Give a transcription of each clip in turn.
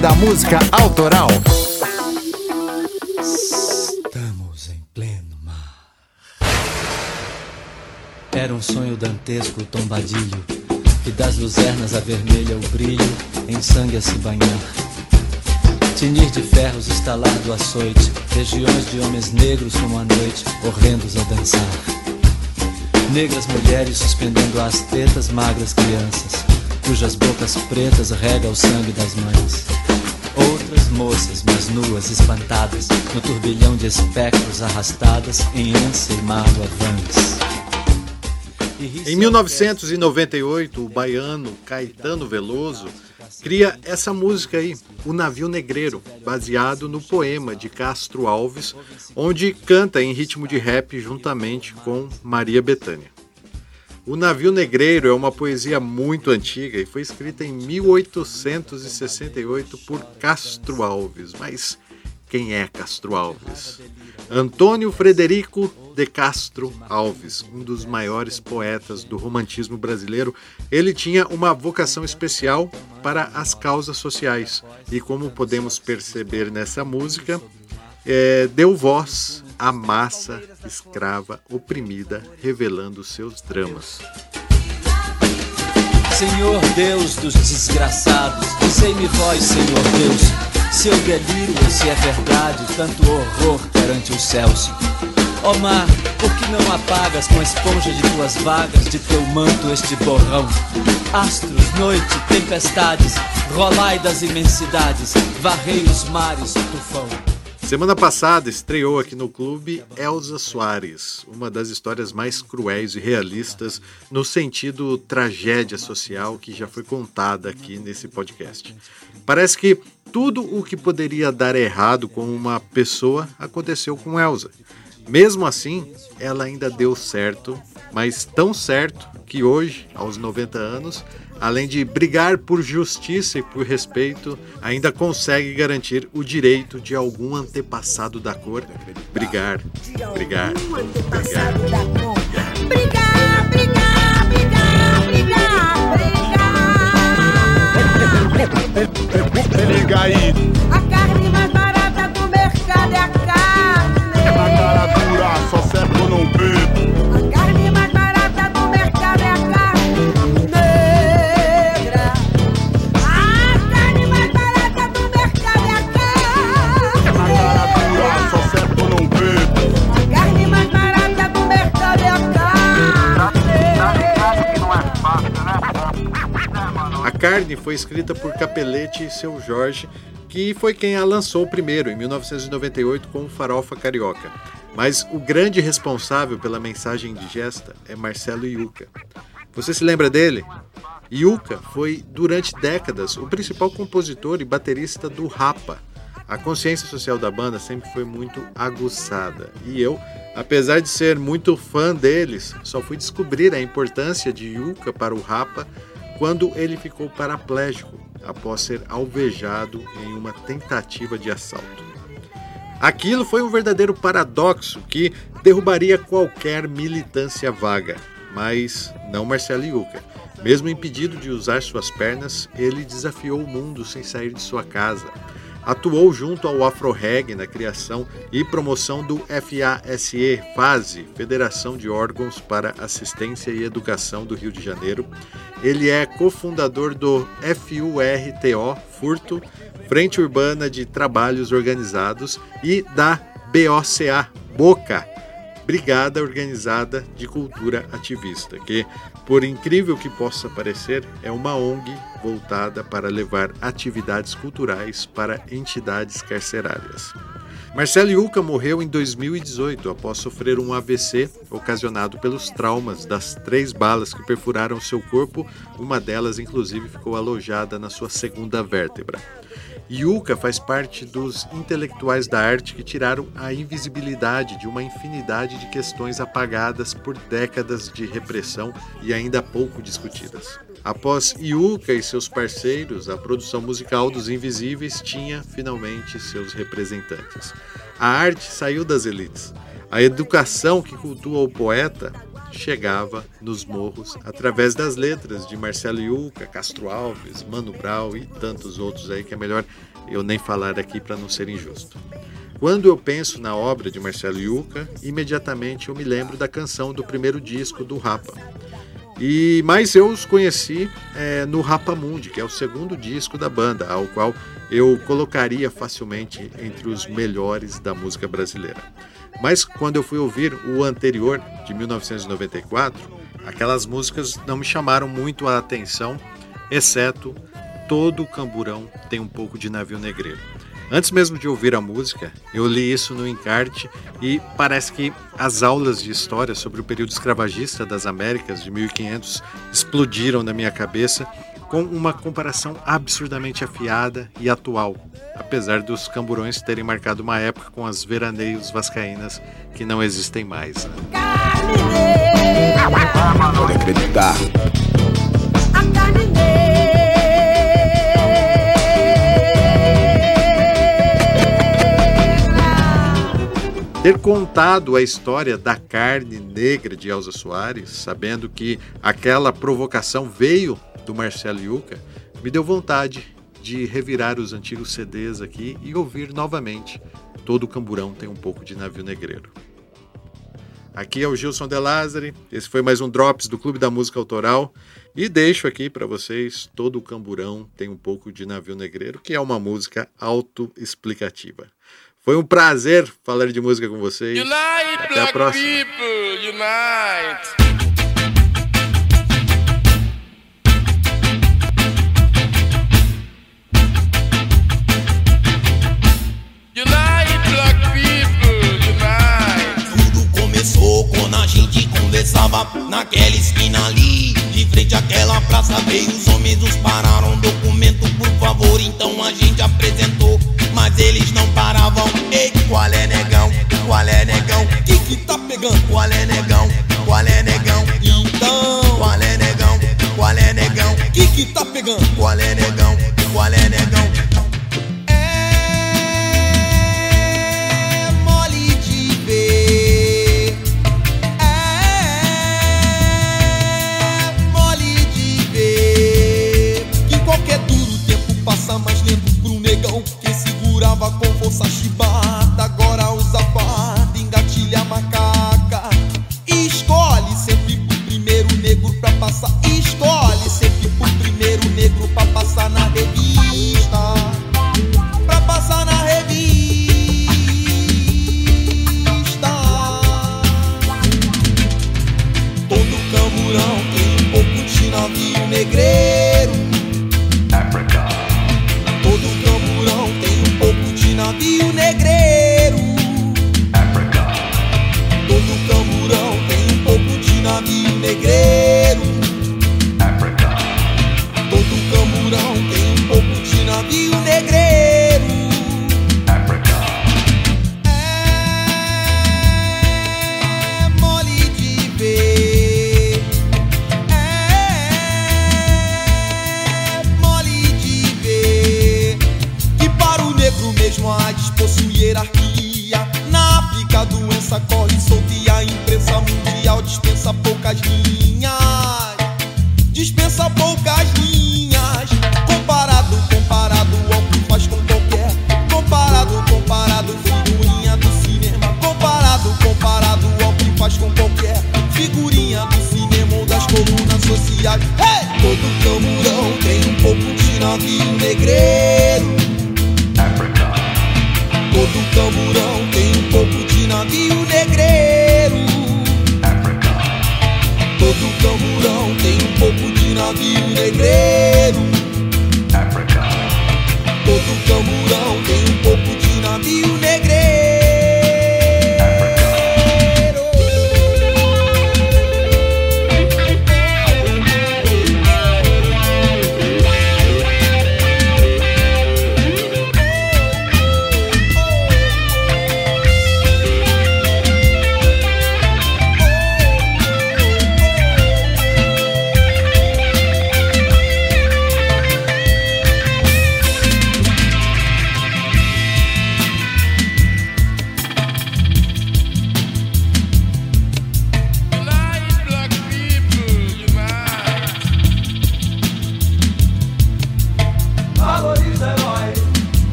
Da Música Autoral. Estamos em pleno mar. Era um sonho dantesco tombadilho, que das luzernas avermelha o brilho, em sangue a se banhar. Tinir de ferros estalar do açoite, regiões de homens negros como a noite, horrendos a dançar. Negras mulheres suspendendo as tetas, magras crianças, cujas bocas pretas rega o sangue das mães. Outras moças, mas nuas, espantadas, no turbilhão de espectros arrastadas em ânsia e mágoa avantes. Em 1998, o baiano Caetano Veloso cria essa música aí, O Navio Negreiro, baseado no poema de Castro Alves, onde canta em ritmo de rap juntamente com Maria Bethânia. O Navio Negreiro é uma poesia muito antiga e foi escrita em 1868 por Castro Alves. Mas quem é Castro Alves? Antônio Frederico de Castro Alves, um dos maiores poetas do romantismo brasileiro, ele tinha uma vocação especial para as causas sociais e, como podemos perceber nessa música, é, deu voz à massa escrava oprimida, revelando seus dramas. Senhor Deus dos desgraçados, dizei-me vós, Senhor Deus, se eu deliro ou se é verdade tanto horror perante os céus. Ó mar, por que não apagas com a esponja de tuas vagas, de teu manto este borrão? Astros, noite, tempestades, rolai das imensidades, varrei os mares, tufão. Semana passada estreou aqui no clube Elza Soares, uma das histórias mais cruéis e realistas no sentido tragédia social que já foi contada aqui nesse podcast. Parece que tudo o que poderia dar errado com uma pessoa aconteceu com Elza. Mesmo assim, ela ainda deu certo, mas tão certo que hoje, aos 90 anos, além de brigar por justiça e por respeito, ainda consegue garantir o direito de algum antepassado da cor brigar, brigar, brigar. Brigar, brigar, brigar, brigar, brigar. Liga aí. Carne foi escrita por Capelete e seu Jorge, que foi quem a lançou primeiro, em 1998, com Farofa Carioca. Mas o grande responsável pela mensagem digesta é Marcelo Iuca. Você se lembra dele? Iuca foi, durante décadas, o principal compositor e baterista do Rapa. A consciência social da banda sempre foi muito aguçada. E eu, apesar de ser muito fã deles, só fui descobrir a importância de Yuka para o Rapa quando ele ficou paraplégico após ser alvejado em uma tentativa de assalto. Aquilo foi um verdadeiro paradoxo que derrubaria qualquer militância vaga, mas não Marcelo Yuca. Mesmo impedido de usar suas pernas, ele desafiou o mundo sem sair de sua casa. Atuou junto ao Afro-Reg na criação e promoção do FASE, FASE, Federação de Órgãos para Assistência e Educação do Rio de Janeiro. Ele é cofundador do FURTO, Furto, Frente Urbana de Trabalhos Organizados, e da BOCA, Boca, Brigada Organizada de Cultura Ativista, que, por incrível que possa parecer, é uma ONG voltada para levar atividades culturais para entidades carcerárias. Marcelo Yuca morreu em 2018 após sofrer um AVC ocasionado pelos traumas das três balas que perfuraram seu corpo, uma delas inclusive ficou alojada na sua segunda vértebra. Yuka faz parte dos intelectuais da arte que tiraram a invisibilidade de uma infinidade de questões apagadas por décadas de repressão e ainda pouco discutidas. Após Yuka e seus parceiros, a produção musical dos Invisíveis tinha finalmente seus representantes. A arte saiu das elites. A educação que cultua o poeta chegava nos morros através das letras de Marcelo Yuca, Castro Alves, Mano Brown e tantos outros aí que é melhor eu nem falar aqui para não ser injusto. Quando eu penso na obra de Marcelo Yuca, imediatamente eu me lembro da canção do primeiro disco do Rapa. E mas eu os conheci é, no Rapa Mundi, que é o segundo disco da banda, ao qual eu colocaria facilmente entre os melhores da música brasileira. Mas quando eu fui ouvir o anterior, de 1994, aquelas músicas não me chamaram muito a atenção, exceto Todo Camburão tem um pouco de navio negreiro. Antes mesmo de ouvir a música, eu li isso no encarte e parece que as aulas de história sobre o período escravagista das Américas de 1500 explodiram na minha cabeça com uma comparação absurdamente afiada e atual, apesar dos camburões terem marcado uma época com as veraneios vascaínas que não existem mais. Né? Acreditar. Ter contado a história da carne negra de Elza Soares, sabendo que aquela provocação veio do Marcelo Yuca, me deu vontade de revirar os antigos CDs aqui e ouvir novamente. Todo camburão tem um pouco de navio negreiro. Aqui é o Gilson De Lázari, esse foi mais um Drops do Clube da Música Autoral e deixo aqui para vocês Todo o Camburão tem um pouco de navio negreiro, que é uma música autoexplicativa. Foi um prazer falar de música com vocês. Unite, Até a próxima. people, conversava naquela esquina ali. De frente àquela praça veio os homens nos pararam. Documento, por favor, então a gente apresentou. Mas eles não paravam. Ei, qual é negão? Qual é negão? Que que tá pegando? Qual é negão? De navio negreiro. Todo camburão tem um pouco de navio negreiro. É mole de ver. É mole de ver. Que para o negro mesmo a disposto hierarquia. Hey! Todo camburão tem um pouco de navio negreiro. Todo camburão tem um pouco de navio negreiro. Todo camburão tem um pouco de navio negreiro.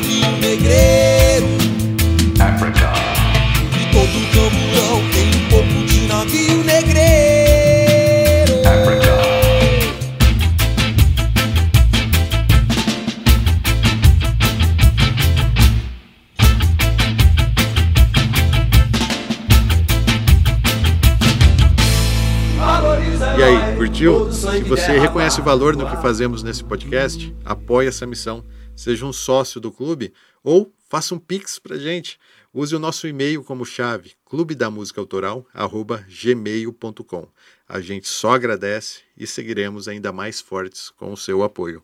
de negreiro. Africa. E todo camburão tem um pouco de navio negreiro. Africa. E aí, curtiu? Se você reconhece o valor no que fazemos nesse podcast, apoie essa missão Seja um sócio do clube ou faça um pix pra gente. Use o nosso e-mail como chave, clubedamusicaautoral@gmail.com. A gente só agradece e seguiremos ainda mais fortes com o seu apoio.